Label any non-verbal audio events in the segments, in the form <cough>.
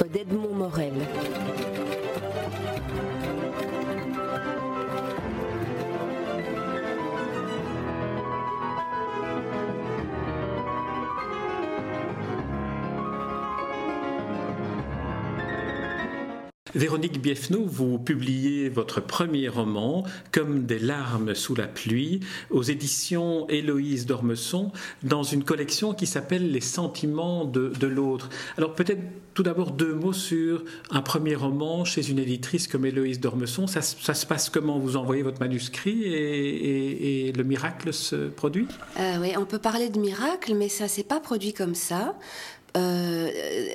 d'Edmond Morel. Véronique Biefno, vous publiez votre premier roman, Comme des larmes sous la pluie, aux éditions Héloïse d'Ormesson, dans une collection qui s'appelle Les sentiments de, l'autre. Alors peut-être tout d'abord deux mots sur un premier roman chez une éditrice comme Héloïse d'Ormesson. Ça, se passe comment? Vous envoyez votre manuscrit et, le miracle se produit? Euh, Oui, on peut parler de miracle, mais ça s'est pas produit comme ça. Euh,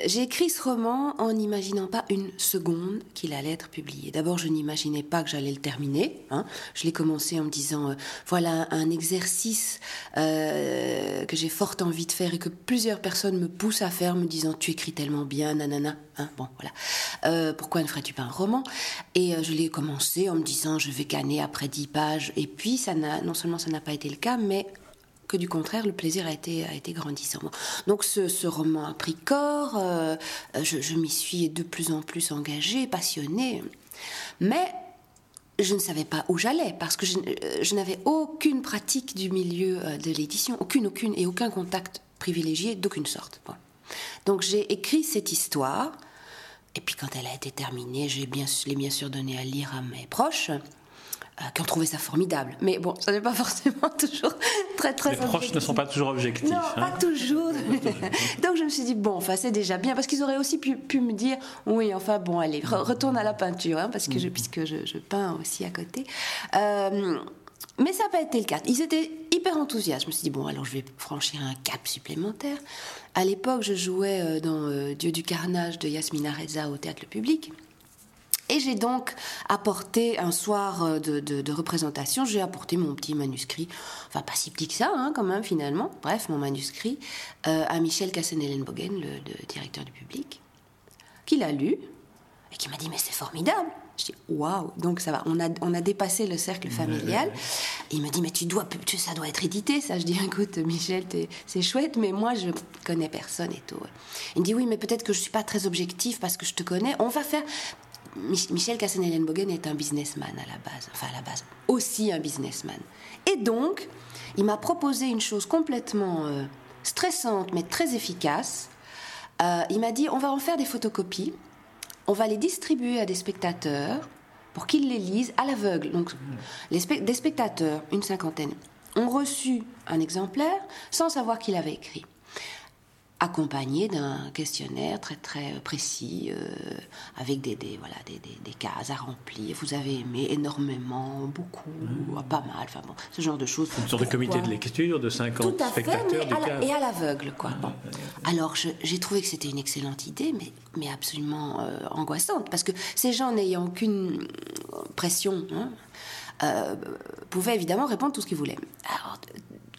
j'ai écrit ce roman en n'imaginant pas une seconde qu'il allait être publié. D'abord, je n'imaginais pas que j'allais le terminer. Hein. Je l'ai commencé en me disant, euh, voilà un exercice euh, que j'ai fort envie de faire et que plusieurs personnes me poussent à faire, me disant, tu écris tellement bien, nanana. Hein. bon, voilà. pourquoi ne ferais-tu pas un roman? Et je l'ai commencé en me disant, je vais canner après dix pages. Et puis, non seulement ça n'a pas été le cas, mais que du contraire, le plaisir a été, a été grandissant. Donc ce, roman a pris corps, euh, je, m'y suis de plus en plus engagée, passionnée, mais je ne savais pas où j'allais parce que je, euh, n'avais aucune pratique du milieu euh, de l'édition, aucune, aucune, et aucun contact privilégié d'aucune sorte. Donc j'ai écrit cette histoire, et puis quand elle a été terminée, je l'ai bien, bien sûr donné à lire à mes proches. Euh, qui ont trouvé ça formidable. Mais bon, ça n'est pas <laughs> forcément toujours très très. Les proches ne sont pas toujours objectifs. Non, pas hein. <laughs> toujours. Donc je me suis dit bon, enfin c'est déjà bien parce qu'ils auraient aussi pu, pu, me dire oui, enfin bon, allez, retourne à la peinture, hein, parce que je, mm. puisque je, je, peins aussi à côté. Euh, mais ça n'a pas été le cas. Ils étaient hyper enthousiastes. Je me suis dit, bon, alors je vais franchir un cap supplémentaire. À l'époque, je jouais euh, dans Dieu du carnage de Yasmina Reza au théâtre public. Et j'ai donc apporté un soir euh, de, représentation, j'ai apporté mon petit manuscrit, enfin pas si petit que ça hein, quand même finalement, bref mon manuscrit, euh, à Michel Cassen-Ellenbogen, le, le, directeur du public, qui l'a lu et qui m'a dit mais c'est formidable. Je dis waouh, donc ça va, on a, on a dépassé le cercle familial. il me dit mais tu dois, ça doit être édité, ça. Je dis écoute Michel, c'est chouette, mais moi je connais personne et tout. Il me dit oui, mais peut-être que je suis pas très objectif parce que je te connais. On va faire Michel Cassanellenbogen est un businessman à la base, enfin à la base, aussi un businessman. Et donc, il m'a proposé une chose complètement euh, stressante mais très efficace. Euh, il m'a dit on va en faire des photocopies, on va les distribuer à des spectateurs pour qu'ils les lisent à l'aveugle. Donc, des spectateurs, une cinquantaine, ont reçu un exemplaire sans savoir qui l'avait écrit accompagné d'un questionnaire très très précis euh, avec des, des voilà des, des, cases à remplir. Vous avez aimé énormément, beaucoup, mmh. pas mal, enfin bon, ce genre de choses. Une sorte de comité de lecture de 50 spectateurs et à l'aveugle quoi. Bon. Alors j'ai trouvé que c'était une excellente idée, mais mais absolument euh, angoissante parce que ces gens n'ayant aucune pression. Hein, euh, pouvaient évidemment répondre tout ce qu'ils voulaient. Alors,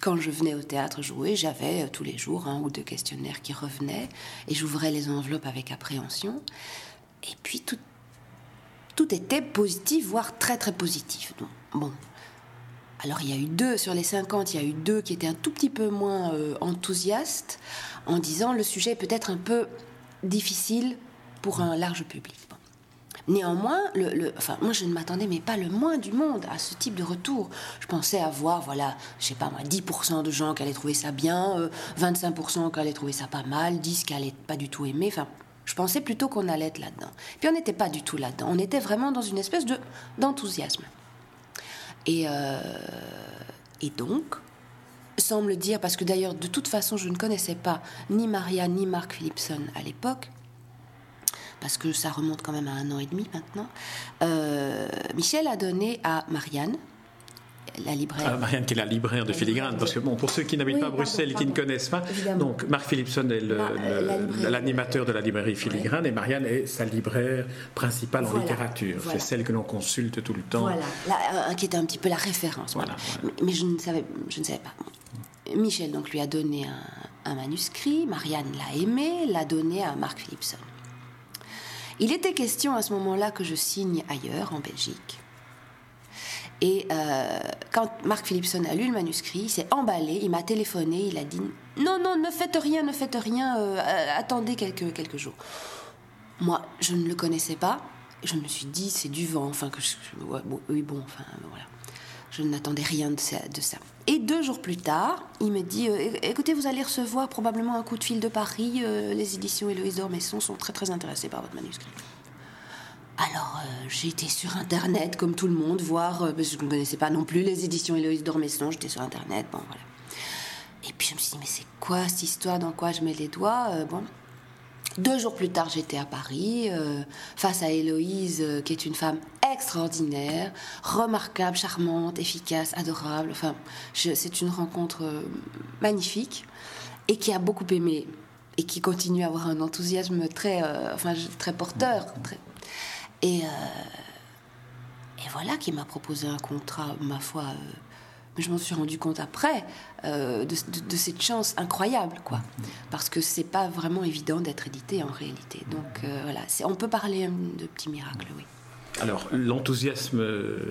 quand je venais au théâtre jouer, j'avais euh, tous les jours un ou deux questionnaires qui revenaient et j'ouvrais les enveloppes avec appréhension. Et puis tout, tout était positif, voire très très positif. Donc, bon. Alors il y a eu deux, sur les 50, il y a eu deux qui étaient un tout petit peu moins euh, enthousiastes en disant le sujet est peut-être un peu difficile pour un large public. Néanmoins, le, moi je ne m'attendais mais pas le moins du monde à ce type de retour. Je pensais avoir, voilà, je sais pas moi, 10% de gens qui allaient trouver ça bien, 25% euh, qui allaient trouver ça pas mal, 10 qui allaient pas du tout aimer. Enfin, je pensais plutôt qu'on allait être là-dedans. Puis on n'était pas du tout là-dedans. On était vraiment dans une espèce de d'enthousiasme. Et, euh, et donc, semble dire, parce que d'ailleurs de toute façon je ne connaissais pas ni Maria ni Mark Philipson à l'époque, parce que ça remonte quand même à un an et demi maintenant, euh, Michel a donné à Marianne, la libraire. Ah, Marianne qui est la libraire de Filigrane, parce que bon, pour ceux qui n'habitent pas à Bruxelles et qui ne connaissent pas, donc Marc Philipson est l'animateur de la librairie Filigrane et Marianne est sa libraire principale en littérature. C'est celle que l'on consulte tout le temps. Voilà, euh, qui était un petit peu la référence. Voilà, Mais, je, ne savais, je ne savais pas. Michel donc lui a donné un, un manuscrit, Marianne l'a aimé, l'a donné à Marc Philipson. Il était question à ce moment-là que je signe ailleurs, en Belgique. Et euh, quand Marc Philipson a lu le manuscrit, il s'est emballé, il m'a téléphoné, il a dit Non, non, ne faites rien, ne faites rien, euh, attendez quelques, jours. moi, je ne le connaissais pas. Je me suis dit, c'est du vent. Enfin, je, oui, bon, enfin, voilà. Je n'attendais rien de ça, Et deux jours plus tard, il me dit euh, Écoutez, vous allez recevoir probablement un coup de fil de Paris. Euh, les éditions Héloïse d'Ormesson sont très très intéressées par votre manuscrit. Alors, euh, j'ai été sur Internet, comme tout le monde, voir, parce que je ne connaissais pas non plus les éditions Héloïse d'Ormesson. J'étais sur Internet, bon, voilà. Et puis je me suis dit Mais c'est quoi cette histoire Dans quoi je mets les doigts Bon. Deux jours plus tard, j'étais à Paris, face à Héloïse, qui est une femme extraordinaire, remarquable, charmante, efficace, adorable. Enfin, c'est une rencontre euh, magnifique et qui a beaucoup aimé et qui continue à avoir un enthousiasme très, enfin, très porteur. Et, et voilà, qui m'a proposé un contrat, ma foi je m'en suis rendu compte après euh, de, cette chance incroyable, quoi. Parce que c'est pas vraiment évident d'être édité en réalité. Donc euh, voilà, on peut parler de petits miracles, oui. Alors, l'enthousiasme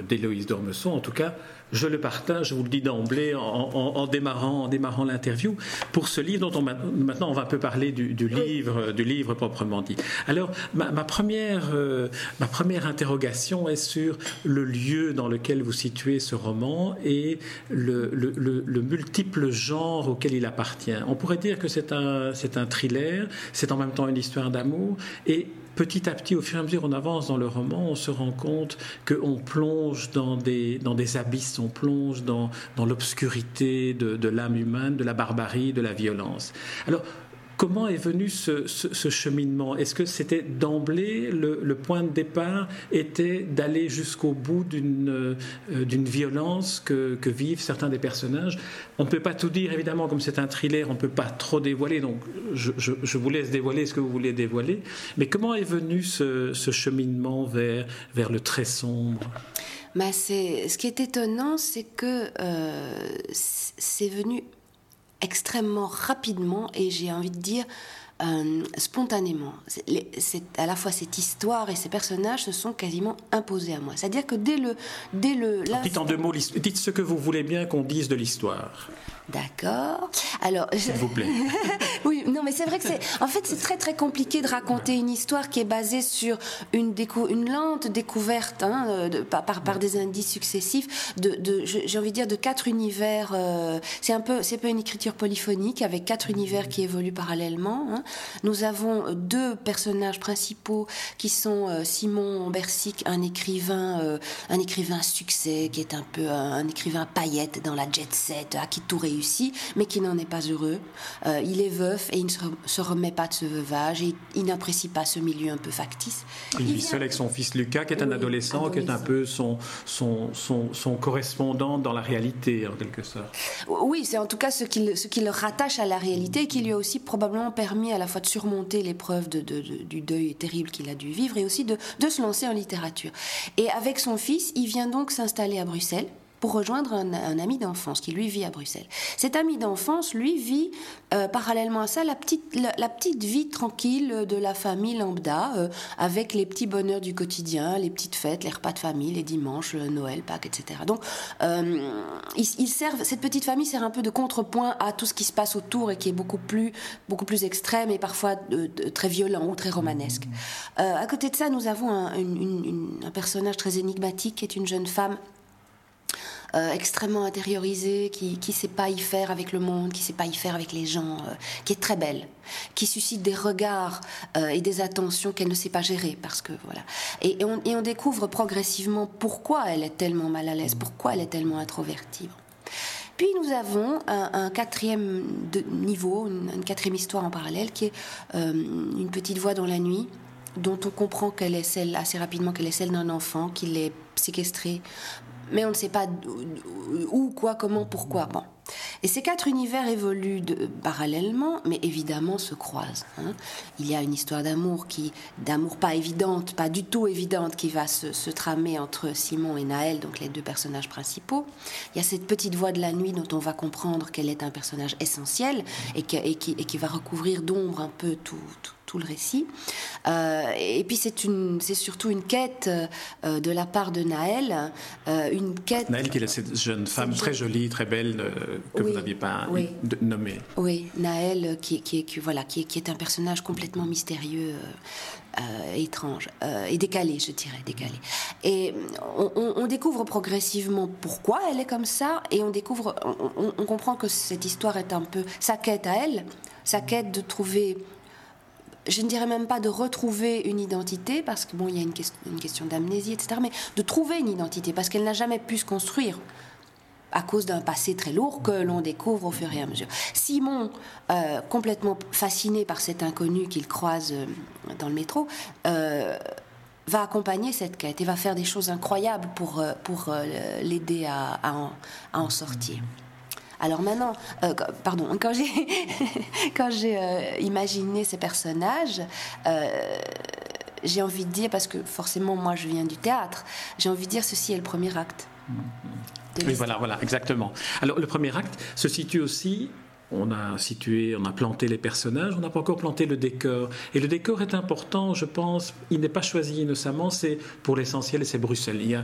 d'Héloïse Dormesson, en tout cas, je le partage, je vous le dis d'emblée, en, démarrant, en démarrant l'interview, pour ce livre dont on, maintenant on va un peu parler du, livre, du livre proprement dit. Alors, ma, première, euh, ma première interrogation est sur le lieu dans lequel vous situez ce roman et le, le, multiple genre auquel il appartient. On pourrait dire que c'est un, c'est un thriller, c'est en même temps une histoire d'amour, et petit à petit, au fur et à mesure qu'on avance dans le roman, on se rend compte qu'on plonge dans des, dans des abysses, on plonge dans, dans l'obscurité de, de l'âme humaine, de la barbarie, de la violence. Alors, Comment est venu ce, cheminement? Est-ce que c'était d'emblée le, point de départ était d'aller jusqu'au bout d'une euh, violence que, vivent certains des personnages? On ne peut pas tout dire évidemment comme c'est un thriller, on ne peut pas trop dévoiler, donc je, vous laisse dévoiler ce que vous voulez dévoiler. Mais comment est venu ce, cheminement vers, vers le très sombre? Bah ce qui est étonnant, c'est que euh, c'est venu extrêmement rapidement et j'ai envie de dire euh, spontanément. C'est à la fois cette histoire et ces personnages se sont quasiment imposés à moi. C'est-à-dire que dès le, dès le. Dites en deux mots, dites ce que vous voulez bien qu'on dise de l'histoire. D'accord. Alors, s'il vous plaît. <laughs> oui, non, mais c'est vrai que c'est. En fait, c'est très très compliqué de raconter une histoire qui est basée sur une décou... une lente découverte, hein, euh, de, par, par des indices successifs. De, de j'ai envie de dire de quatre univers. Euh, c'est un peu, c'est peu une écriture polyphonique avec quatre univers qui évoluent parallèlement. Hein. Nous avons deux personnages principaux qui sont euh, Simon Bersic, un écrivain, un écrivain succès, qui est un peu un, écrivain paillette dans la jet set, à qui tout réussit mais qui n'en est pas heureux. Euh, il est veuf et il ne se remet pas de ce veuvage et il n'apprécie pas ce milieu un peu factice. Il, vit seul avec son fils Lucas, qui est un adolescent, qui est un peu son, son, son, correspondant dans la réalité, en quelque sorte. Oui, c'est en tout cas ce qui, ce qui le rattache à la réalité et qui lui a aussi probablement permis à la fois de surmonter l'épreuve de, du deuil terrible qu'il a dû vivre et aussi de, de se lancer en littérature. Et avec son fils, il vient donc s'installer à Bruxelles pour rejoindre un, ami d'enfance qui lui vit à Bruxelles. Cet ami d'enfance, lui, vit euh, parallèlement à ça la petite, la, petite vie tranquille de la famille lambda, euh, avec les petits bonheurs du quotidien, les petites fêtes, les repas de famille, les dimanches, Noël, Pâques, etc. Donc, euh, ils, servent, cette petite famille sert un peu de contrepoint à tout ce qui se passe autour et qui est beaucoup plus, beaucoup plus extrême et parfois très violent ou très romanesque. à côté de ça, nous avons un personnage très énigmatique qui est une jeune femme euh, extrêmement intériorisée, qui ne sait pas y faire avec le monde, qui ne sait pas y faire avec les gens, euh, qui est très belle, qui suscite des regards euh, et des attentions qu'elle ne sait pas gérer, parce que voilà. Et, on, découvre progressivement pourquoi elle est tellement mal à l'aise, pourquoi elle est tellement introvertie. Puis nous avons un, quatrième niveau, une, quatrième histoire en parallèle, qui est une petite voix dans la nuit, dont on comprend qu'elle est celle assez rapidement qu'elle est celle d'un enfant, qu'il est séquestré mais on ne sait pas où, quoi, comment, pourquoi. Bon. Et ces quatre univers évoluent parallèlement, mais évidemment se croisent. Hein. Il y a une histoire d'amour qui, d'amour pas évidente, pas du tout évidente, qui va se, tramer entre Simon et Naël, donc les deux personnages principaux. Il y a cette petite voix de la nuit dont on va comprendre qu'elle est un personnage essentiel et, qui, va recouvrir d'ombre un peu tout le récit. Euh, et puis c'est une, c'est surtout une quête euh, de la part de Naël, euh, une quête. Naël qui est cette jeune femme très jolie, très belle que vous n'aviez pas nommée. Oui, Naël qui, qui, qui voilà, qui, qui, est un personnage complètement mystérieux. étrange et décalée, je dirais, décalée. Et on, découvre progressivement pourquoi elle est comme ça, et on découvre, on, comprend que cette histoire est un peu sa quête à elle, sa quête de trouver je ne dirais même pas de retrouver une identité, parce que bon, il y a une, question d'amnésie, etc., mais de trouver une identité, parce qu'elle n'a jamais pu se construire à cause d'un passé très lourd que l'on découvre au fur et à mesure. Simon, euh, complètement fasciné par cet inconnu qu'il croise euh, dans le métro, euh, va accompagner cette quête et va faire des choses incroyables pour, pour l'aider à, en, sortir. Alors maintenant, pardon, quand j'ai <laughs> quand j'ai imaginé ces personnages, j'ai envie de dire parce que forcément moi je viens du théâtre, j'ai envie de dire ceci est le premier acte. Oui, voilà, voilà, exactement. Alors, le premier acte se situe aussi on a situé, on a planté les personnages, on n'a pas encore planté le décor. Et le décor est important, je pense. Il n'est pas choisi innocemment, c'est pour l'essentiel, c'est Bruxelles. Il y a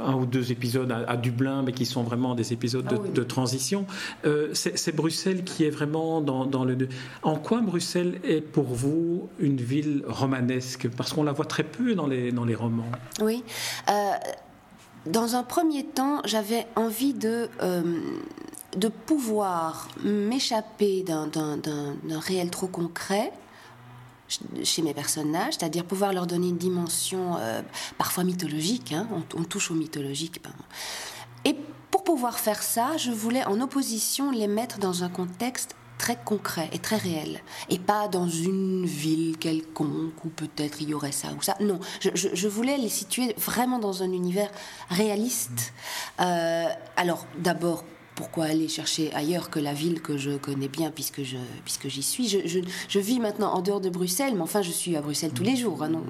un ou deux épisodes à, Dublin, mais qui sont vraiment des épisodes de, ah transition. Euh, c'est Bruxelles qui est vraiment dans, le. En quoi Bruxelles est pour vous une ville romanesque? Parce qu'on la voit très peu dans les, dans les romans. Oui. Euh, dans un premier temps, j'avais envie de, euh, de pouvoir m'échapper d'un réel trop concret chez mes personnages, c'est-à-dire pouvoir leur donner une dimension euh, parfois mythologique, hein, on, touche au mythologique. Et pour pouvoir faire ça, je voulais en opposition les mettre dans un contexte très concret et très réel, et pas dans une ville quelconque où peut-être il y aurait ça ou ça. Non, je, voulais les situer vraiment dans un univers réaliste. Euh, alors d'abord pourquoi aller chercher ailleurs que la ville que je connais bien puisque je puisque j'y suis je, je, vis maintenant en dehors de Bruxelles, mais enfin je suis à Bruxelles tous les jours. Hein, non,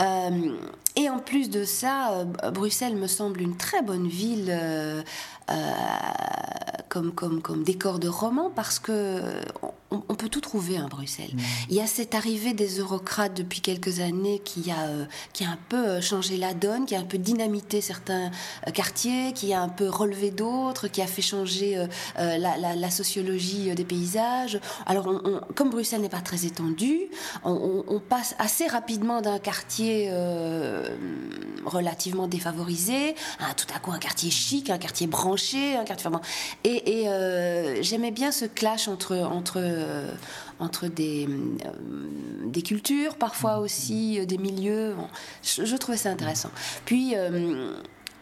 euh, et en plus de ça, euh, Bruxelles me semble une très bonne ville euh, comme, comme, comme décor de roman parce que on, peut tout trouver à Bruxelles. Mm. Il y a cette arrivée des eurocrates depuis quelques années qui a, qui a un peu changé la donne, qui a un peu dynamité certains quartiers, qui a un peu relevé d'autres, qui a fait changer la, la, sociologie des paysages. Alors, comme Bruxelles n'est pas très étendue, on, on passe assez rapidement d'un quartier euh, relativement défavorisé, tout à coup un quartier chic, un quartier branché, un quartier et, euh, j'aimais bien ce clash entre entre euh, entre des des cultures, parfois aussi des milieux. je, trouvais ça intéressant. Puis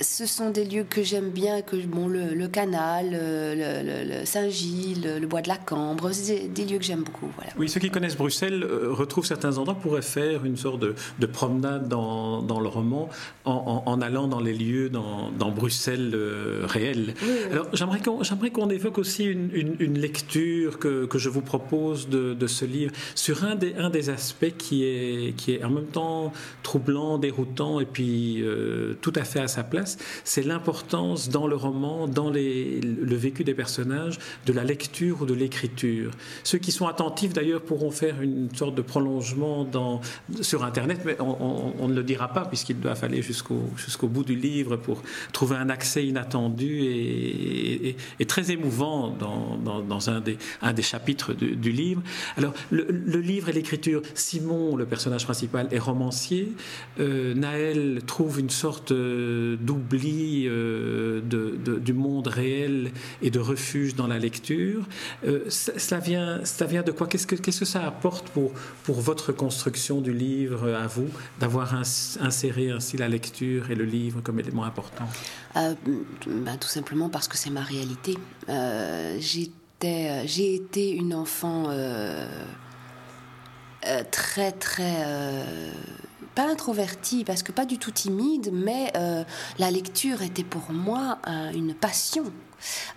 ce sont des lieux que j'aime bien, que bon, le, canal, le, Saint-Gilles, le, bois de la Cambre, c'est des, lieux que j'aime beaucoup. Voilà. Oui, ceux qui connaissent Bruxelles euh, retrouvent certains endroits, pourraient faire une sorte de, promenade dans, dans, le roman en, allant dans les lieux dans, dans Bruxelles euh, réel. Alors j'aimerais qu'on, j'aimerais qu'on évoque aussi une, une, lecture que, que, je vous propose de, de, ce livre sur un des, un des aspects qui est, qui est en même temps troublant, déroutant et puis euh, tout à fait à sa place c'est l'importance dans le roman, dans le vécu des personnages, de la lecture ou de l'écriture. Ceux qui sont attentifs d'ailleurs pourront faire une sorte de prolongement sur Internet, mais on, ne le dira pas puisqu'il doit aller jusqu'au bout du livre pour trouver un accès inattendu et, très émouvant dans, un, des, chapitres du, livre. Alors le, livre et l'écriture, Simon, le personnage principal, est romancier. Euh, Naël trouve une sorte euh, oubli euh, du monde réel et de refuge dans la lecture. Euh, ça, vient, ça vient de quoi? Qu'est-ce que, ça apporte pour, pour votre construction du livre à vous, d'avoir inséré ainsi la lecture et le livre comme élément important? Euh, bah, Tout simplement parce que c'est ma réalité. j'étais, j'ai été une enfant très très pas introvertie, parce que pas du tout timide, mais euh, la lecture était pour moi une passion.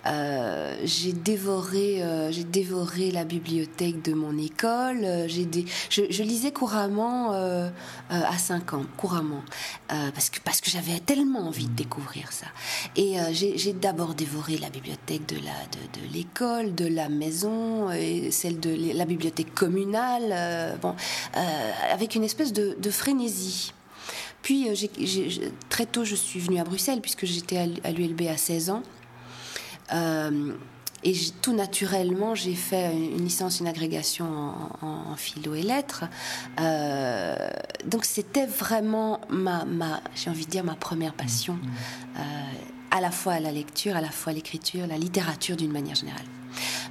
Euh, j'ai dévoré, euh, j'ai dévoré la bibliothèque de mon école. Euh, j'ai je, lisais couramment à 5 ans, couramment, parce que parce que j'avais tellement envie de découvrir ça. Et j'ai d'abord dévoré la bibliothèque de la de, de l'école, de la maison, et celle de la bibliothèque communale. bon, avec une espèce de, de frénésie. Puis, très tôt, je suis venue à Bruxelles, puisque j'étais à l'ULB à 16 ans. Euh, et tout naturellement, j'ai fait une licence, une agrégation en, philo et lettres. Euh, donc c'était vraiment ma, ma j'ai envie de dire, ma première passion, mmh. à la fois la lecture, à la fois l'écriture, la littérature d'une manière générale.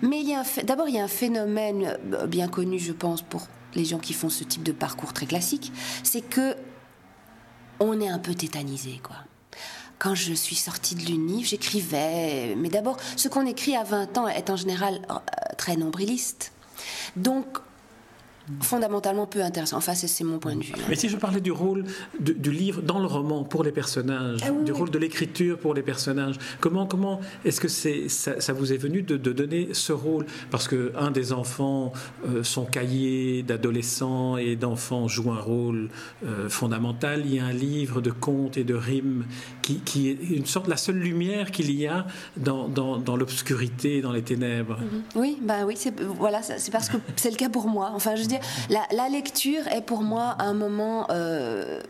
Mais d'abord, il y a un phénomène bien connu, je pense, pour les gens qui font ce type de parcours très classique, c'est que on est un peu tétanisé, quoi. Quand je suis sortie de l'UNIF, j'écrivais, mais d'abord, ce qu'on écrit à 20 ans est en général euh, très nombriliste. Donc, fondamentalement peu intéressant. Enfin, c'est mon point de vue. Mais si je parlais du rôle du livre dans le roman pour les personnages, ah du rôle de l'écriture pour les personnages, comment, comment est-ce que c'est, ça, vous est venu de, donner ce rôle? Parce que un des enfants, euh, son cahier d'adolescent et d'enfant joue un rôle euh, fondamental. Il y a un livre de contes et de rimes qui, qui est une sorte de la seule lumière qu'il y a dans, dans, dans l'obscurité, dans les ténèbres. Mm-hmm. Oui, bah oui, c'est, voilà, c'est parce que c'est le cas pour moi. Enfin, je la, lecture est pour moi un moment euh,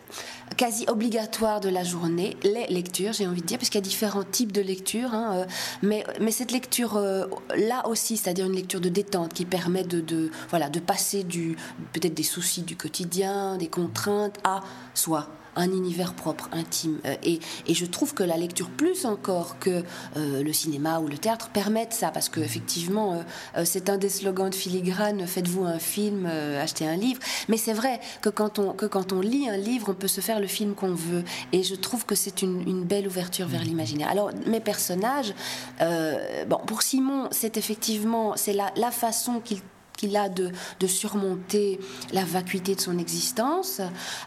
quasi obligatoire de la journée. Les lectures, j'ai envie de dire, parce qu'il y a différents types de lectures. Hein, euh, mais, mais cette lecture euh, là aussi, c'est-à-dire une lecture de détente qui permet de, de voilà, de passer du peut-être des soucis du quotidien, des contraintes à soi un univers propre, intime. Euh, et, et, je trouve que la lecture, plus encore que euh, le cinéma ou le théâtre, permettent ça, parce qu'effectivement, euh, c'est un des slogans de filigrane, faites-vous un film, achetez un livre. Mais c'est vrai que quand, on, que quand on lit un livre, on peut se faire le film qu'on veut. Et je trouve que c'est une, une, belle ouverture vers l'imaginaire. Alors, mes personnages, bon, pour Simon, c'est effectivement, c'est la, la façon qu'il qu'il a de, surmonter la vacuité de son existence.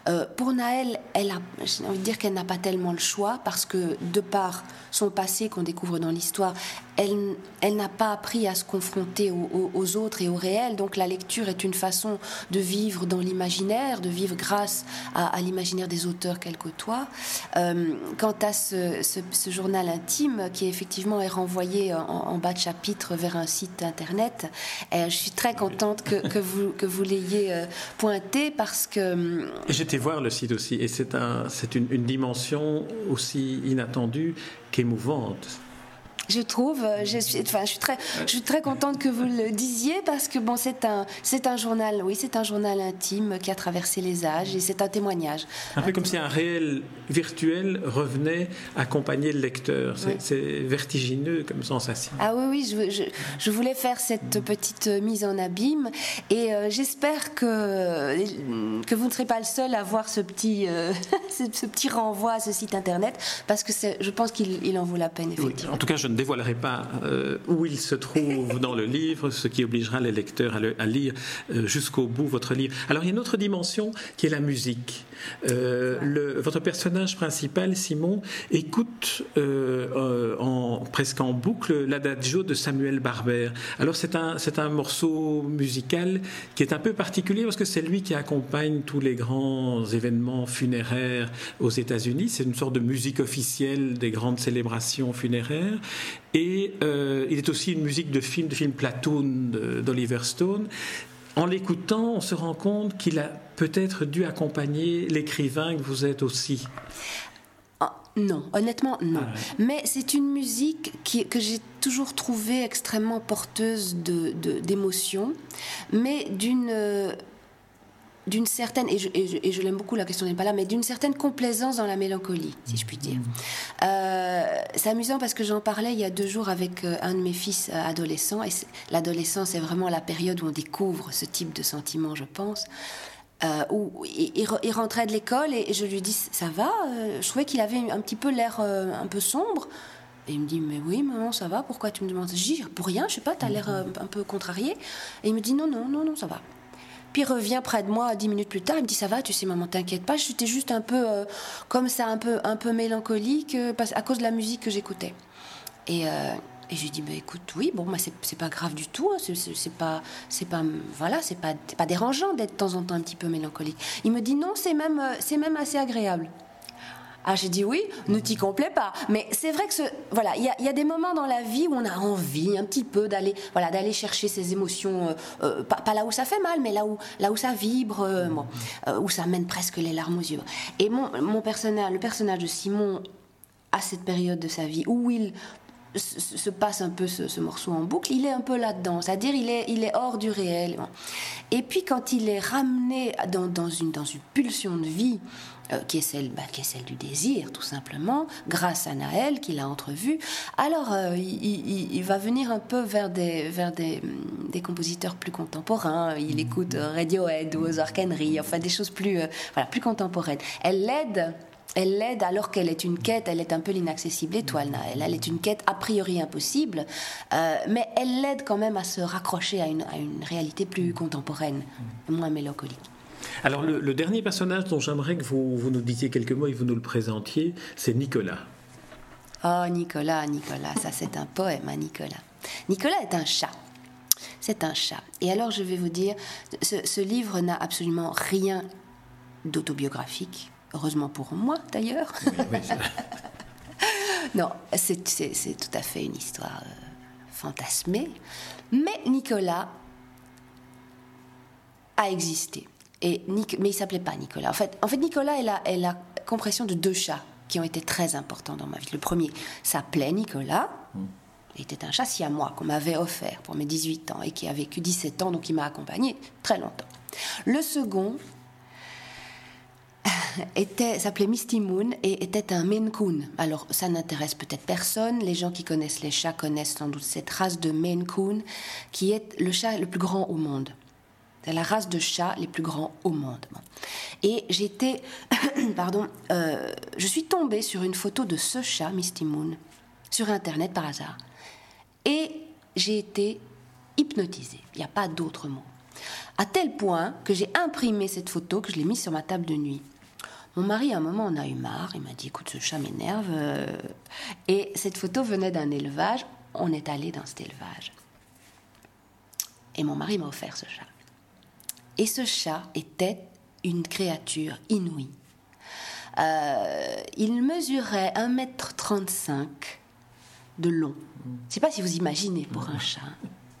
Euh, pour Naël, elle a, j'ai envie de dire qu'elle n'a pas tellement le choix parce que de par son passé qu'on découvre dans l'histoire, elle, n'a pas appris à se confronter aux, autres et au réel. Donc la lecture est une façon de vivre dans l'imaginaire, de vivre grâce à, l'imaginaire des auteurs qu'elle côtoie. Euh, quant à ce, journal intime, qui effectivement est renvoyé en, bas de chapitre vers un site internet, euh, je suis très contente que, vous, que l'ayez euh, pointé parce que... J'étais voir le site aussi et c'est un, une, une dimension aussi inattendue qu'émouvante. Je trouve, euh, je suis, enfin, je suis très, je suis très contente que vous le disiez parce que bon, c'est un, c'est un journal, oui, c'est un journal intime qui a traversé les âges et c'est un témoignage. Un peu comme si un réel virtuel revenait accompagner le lecteur. C'est, vertigineux comme sensation. Ah oui, oui, je, je, je, voulais faire cette petite mise en abîme et euh, j'espère que que vous ne serez pas le seul à voir ce petit, euh, <laughs> ce, petit renvoi à ce site internet parce que c'est, je pense qu'il en vaut la peine effectivement. en tout cas, je ne dévoilerai pas euh, où il se trouve dans le livre, ce qui obligera les lecteurs à, lire euh, jusqu'au bout votre livre. Alors il y a une autre dimension qui est la musique. Euh, le, votre personnage principal, Simon, écoute en, presque en boucle l'adagio de Samuel Barber. Alors c'est un, c'est un morceau musical qui est un peu particulier parce que c'est lui qui accompagne tous les grands événements funéraires aux États-Unis. C'est une sorte de musique officielle des grandes célébrations funéraires. Et euh, il est aussi une musique de film, de film Platoon d'Oliver Stone. En l'écoutant, on se rend compte qu'il a peut-être dû accompagner l'écrivain que vous êtes aussi. Ah, non, honnêtement, non. Ah Mais c'est une musique qui, que j'ai toujours trouvée extrêmement porteuse d'émotions, de, mais d'une d'une certaine, et je, l'aime beaucoup, la question n'est pas là, mais d'une certaine complaisance dans la mélancolie, si je puis dire. Euh, c'est amusant parce que j'en parlais il y a deux jours avec euh, un de mes fils euh, adolescents, et l'adolescence est vraiment la période où on découvre ce type de sentiment, je pense. où il, rentrait de l'école et, je lui dis ça va je trouvais qu'il avait un petit peu l'air un peu sombre et il me dit mais oui maman ça va pourquoi tu me demandes? Je pour rien je sais pas tu as l'air un peu contrarié et il me dit non non non non ça va puis revient près de moi dix minutes plus tard, il me dit ça va, tu sais maman, t'inquiète pas, j'étais juste un peu euh, comme ça, un peu, un peu mélancolique euh, à cause de la musique que j'écoutais. Et, euh, je dis bah, écoute, oui, bon, bah, c'est pas grave du tout, hein, c'est pas, c'est pas, voilà, c'est pas, pas dérangeant d'être de temps en temps un petit peu mélancolique. Il me dit non, c'est même, c'est même assez agréable. Ah, j'ai dit oui, ne t'y complais pas. Mais c'est vrai que ce, voilà, il y, a des moments dans la vie où on a envie un petit peu d'aller, voilà, d'aller chercher ses émotions, euh, euh, pas, là où ça fait mal, mais là où, là où ça vibre, euh, où ça mène presque les larmes aux yeux. Et mon, mon personnage, le personnage de Simon, à cette période de sa vie où il se passe un peu ce, morceau en boucle, il est un peu là-dedans, c'est-à-dire il est, il est hors du réel. Et puis quand il est ramené dans, dans, une, dans une pulsion de vie, euh, qui, est celle, bah, qui est celle du désir, tout simplement, grâce à Naël, qu'il a entrevu, alors euh, il, va venir un peu vers des, vers des, des compositeurs plus contemporains. Il écoute Radiohead ou Ozark Henry, enfin des choses plus, voilà, plus contemporaines. Elle l'aide elle l'aide alors qu'elle est une quête, elle est un peu l'inaccessible étoile, elle, elle est une quête a priori impossible, euh, mais elle l'aide quand même à se raccrocher à une, réalité plus contemporaine, moins mélancolique. Alors le, dernier personnage dont j'aimerais que vous, vous, nous disiez quelques mots et vous nous le présentiez, c'est Nicolas. Oh Nicolas, Nicolas, ça c'est un poème, hein, Nicolas. Nicolas est un chat. C'est un chat. Et alors je vais vous dire, ce livre n'a absolument rien d'autobiographique heureusement pour moi d'ailleurs. <laughs> non, c'est tout à fait une histoire euh, fantasmée. Mais Nicolas a existé. Et, mais il s'appelait pas Nicolas. En fait, en fait Nicolas est la, compression de deux chats qui ont été très importants dans ma vie. Le premier s'appelait Nicolas. Il était un chat moi qu'on m'avait offert pour mes 18 ans et qui a vécu 17 ans, donc il m'a accompagné très longtemps. Le second <laughs> était, s'appelait Misty Moon et était un Maine Coon. Alors, ça n'intéresse peut-être personne. Les gens qui connaissent les chats connaissent sans doute cette race de Maine Coon qui est le chat le plus grand au monde. C'est la race de chats les plus grands au monde. Et j'étais, <coughs> pardon, euh, je suis tombée sur une photo de ce chat, Misty Moon, sur Internet par hasard. Et j'ai été hypnotisée. Il n'y a pas d'autre mot. À tel point que j'ai imprimé cette photo, que je l'ai mise sur ma table de nuit. Mon mari, à un moment, en a eu marre. Il m'a dit Écoute, ce chat m'énerve. Euh. Et cette photo venait d'un élevage. On est allé dans cet élevage. Et mon mari m'a offert ce chat. Et ce chat était une créature inouïe. Euh, il mesurait 1m35 de long. Je ne sais pas si vous imaginez pour un chat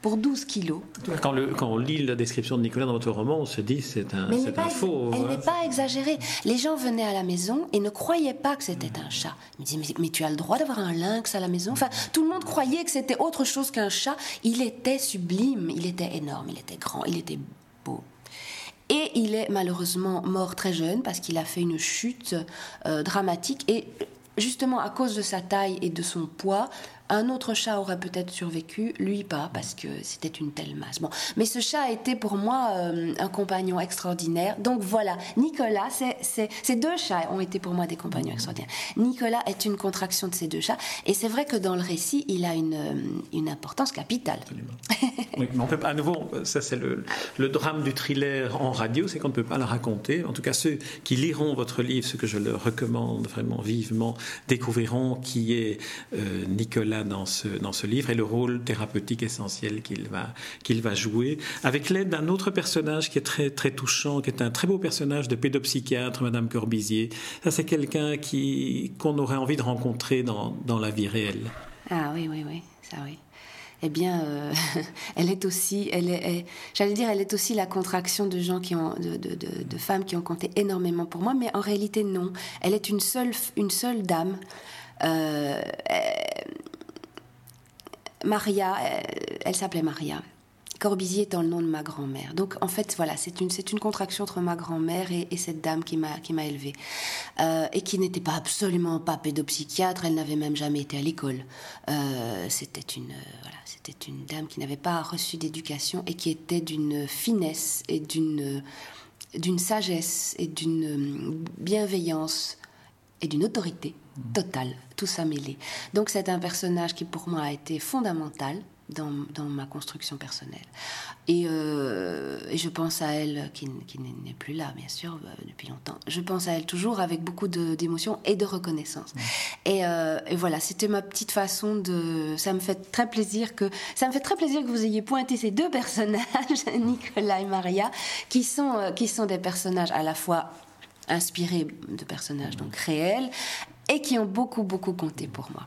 pour 12 kilos. Quand, on lit la description de Nicolas dans votre roman, on se dit c'est un, c'est un faux. Elle n'est pas exagérée. Les gens venaient à la maison et ne croyaient pas que c'était un chat. Ils me disaient mais, tu as le droit d'avoir un lynx à la maison? Enfin, tout le monde croyait que c'était autre chose qu'un chat. Il était sublime, il était énorme, il était grand, il était beau. Et il est malheureusement mort très jeune parce qu'il a fait une chute euh, dramatique. Et justement à cause de sa taille et de son poids, un autre chat aurait peut-être survécu, lui pas, parce que c'était une telle masse. Bon, mais ce chat a été pour moi euh, un compagnon extraordinaire. Donc voilà, Nicolas, ces deux chats ont été pour moi des compagnons extraordinaires. Nicolas est une contraction de ces deux chats, et c'est vrai que dans le récit, il a une, euh, une importance capitale. <laughs> oui, mais on peut pas, à nouveau, ça c'est le, le, drame du thriller en radio, c'est qu'on ne peut pas le raconter. En tout cas, ceux qui liront votre livre, ce que je leur recommande vraiment vivement, découvriront qui est euh, Nicolas dans ce, dans ce livre et le rôle thérapeutique essentiel qu'il va, qu'il va jouer, avec l'aide d'un autre personnage qui est très, très touchant, qui est un très beau personnage de pédopsychiatre, Madame Corbizier. Ça, c'est quelqu'un qui, qu'on aurait envie de rencontrer dans, dans la vie réelle. Ah oui, oui, oui, ça oui eh bien, euh, <laughs> elle est aussi, elle j'allais dire, elle est aussi la contraction de gens qui ont, de, de, femmes qui ont compté énormément pour moi, mais en réalité non. Elle est une seule, une seule dame. Euh, Maria, euh, elle, s'appelait Maria. Corbizier étant le nom de ma grand-mère. Donc en fait, voilà, c'est une, une contraction entre ma grand-mère et, cette dame qui m'a, élevée. Euh, et qui n'était pas absolument pas pédopsychiatre, elle n'avait même jamais été à l'école. Euh, c'était, une, voilà, c'était une dame qui n'avait pas reçu d'éducation et qui était d'une finesse et d'une sagesse et d'une bienveillance et d'une autorité totale, tout ça mêlé. Donc c'est un personnage qui pour moi a été fondamental dans, dans ma construction personnelle. Et, euh, et, je pense à elle, qui, qui n'est plus là, bien sûr, euh, depuis longtemps. Je pense à elle toujours avec beaucoup d'émotion et de reconnaissance. Et, euh, et, voilà, c'était ma petite façon de. Ça me fait très plaisir que ça me fait très plaisir que vous ayez pointé ces deux <laughs> personnages, Nicolas et Maria, qui sont qui sont des personnages à la fois inspirés de personnages donc réels et qui ont beaucoup, beaucoup compté pour moi.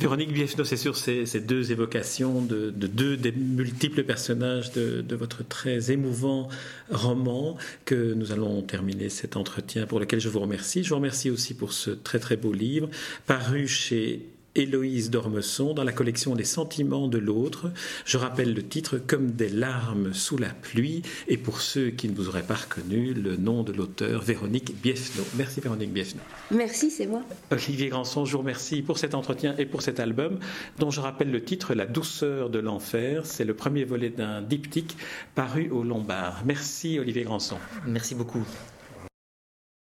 Véronique Biefno, c'est sur ces, deux évocations de, deux des multiples personnages de, votre très émouvant roman que nous allons terminer cet entretien pour lequel je vous remercie. Je vous remercie aussi pour ce très très beau livre paru chez Héloïse d'Ormesson dans la collection Les sentiments de l'autre. Je rappelle le titre Comme des larmes sous la pluie et pour ceux qui ne vous auraient pas reconnu, le nom de l'auteur Véronique Biefno. Merci Véronique Biefno. Merci, c'est moi. Olivier Granson, je vous remercie pour cet entretien et pour cet album dont je rappelle le titre La douceur de l'enfer. C'est le premier volet d'un diptyque paru au Lombard. Merci Olivier Granson. Merci beaucoup.